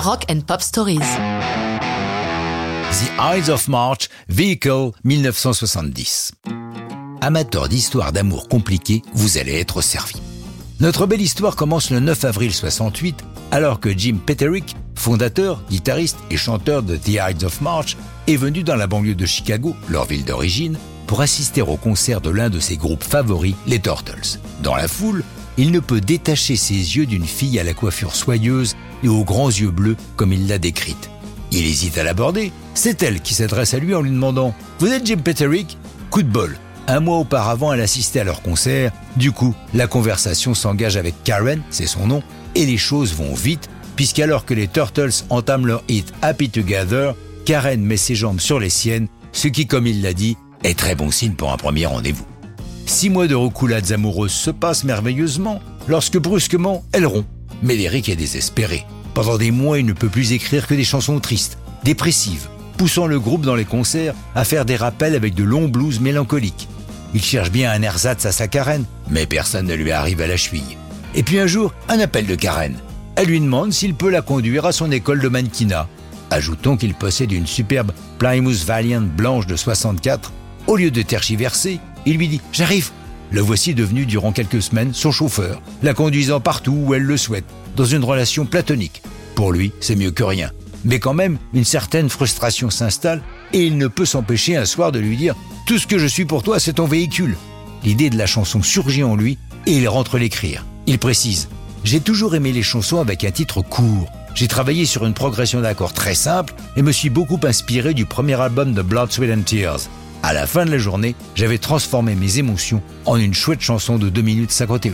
Rock and Pop Stories. The Eyes of March, Vehicle 1970. Amateur d'histoires d'amour compliquées, vous allez être servi. Notre belle histoire commence le 9 avril 68, alors que Jim Petterick, fondateur, guitariste et chanteur de The Eyes of March, est venu dans la banlieue de Chicago, leur ville d'origine, pour assister au concert de l'un de ses groupes favoris, les Turtles. Dans la foule, il ne peut détacher ses yeux d'une fille à la coiffure soyeuse et aux grands yeux bleus comme il l'a décrite. Il hésite à l'aborder. C'est elle qui s'adresse à lui en lui demandant ⁇ Vous êtes Jim Petterick ?⁇ Coup de bol. Un mois auparavant, elle assistait à leur concert. Du coup, la conversation s'engage avec Karen, c'est son nom, et les choses vont vite, puisqu'alors que les Turtles entament leur hit Happy Together, Karen met ses jambes sur les siennes, ce qui, comme il l'a dit, est très bon signe pour un premier rendez-vous. Six mois de reculades amoureuses se passent merveilleusement lorsque brusquement elle rompt. Médéric est désespéré. Pendant des mois, il ne peut plus écrire que des chansons tristes, dépressives, poussant le groupe dans les concerts à faire des rappels avec de longs blues mélancoliques. Il cherche bien un ersatz à sa Karen, mais personne ne lui arrive à la cheville. Et puis un jour, un appel de Karen. Elle lui demande s'il peut la conduire à son école de mannequinat. Ajoutons qu'il possède une superbe Plymouth Valiant blanche de 64. Au lieu de tergiverser, il lui dit J'arrive. Le voici devenu durant quelques semaines son chauffeur, la conduisant partout où elle le souhaite, dans une relation platonique. Pour lui, c'est mieux que rien. Mais quand même, une certaine frustration s'installe et il ne peut s'empêcher un soir de lui dire Tout ce que je suis pour toi, c'est ton véhicule. L'idée de la chanson surgit en lui et il rentre l'écrire. Il précise J'ai toujours aimé les chansons avec un titre court. J'ai travaillé sur une progression d'accords très simple et me suis beaucoup inspiré du premier album de Blood, Sweat and Tears. À la fin de la journée, j'avais transformé mes émotions en une chouette chanson de 2 minutes 51.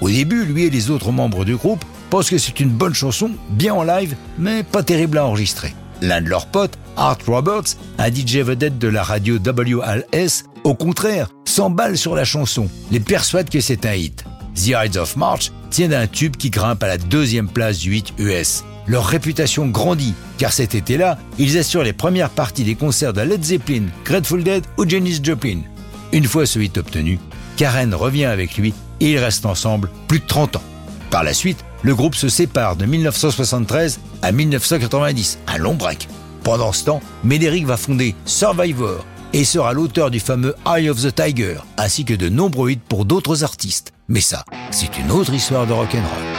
Au début, lui et les autres membres du groupe pensent que c'est une bonne chanson, bien en live, mais pas terrible à enregistrer. L'un de leurs potes, Art Roberts, un DJ vedette de la radio WLS, au contraire, s'emballe sur la chanson, les persuade que c'est un hit. The Ides of March tient d'un tube qui grimpe à la deuxième place du 8 US leur réputation grandit, car cet été-là, ils assurent les premières parties des concerts de Led Zeppelin, Grateful Dead ou Janis Joplin. Une fois ce hit obtenu, Karen revient avec lui et ils restent ensemble plus de 30 ans. Par la suite, le groupe se sépare de 1973 à 1990, un long break. Pendant ce temps, Médéric va fonder Survivor et sera l'auteur du fameux Eye of the Tiger, ainsi que de nombreux hits pour d'autres artistes. Mais ça, c'est une autre histoire de rock'n'roll.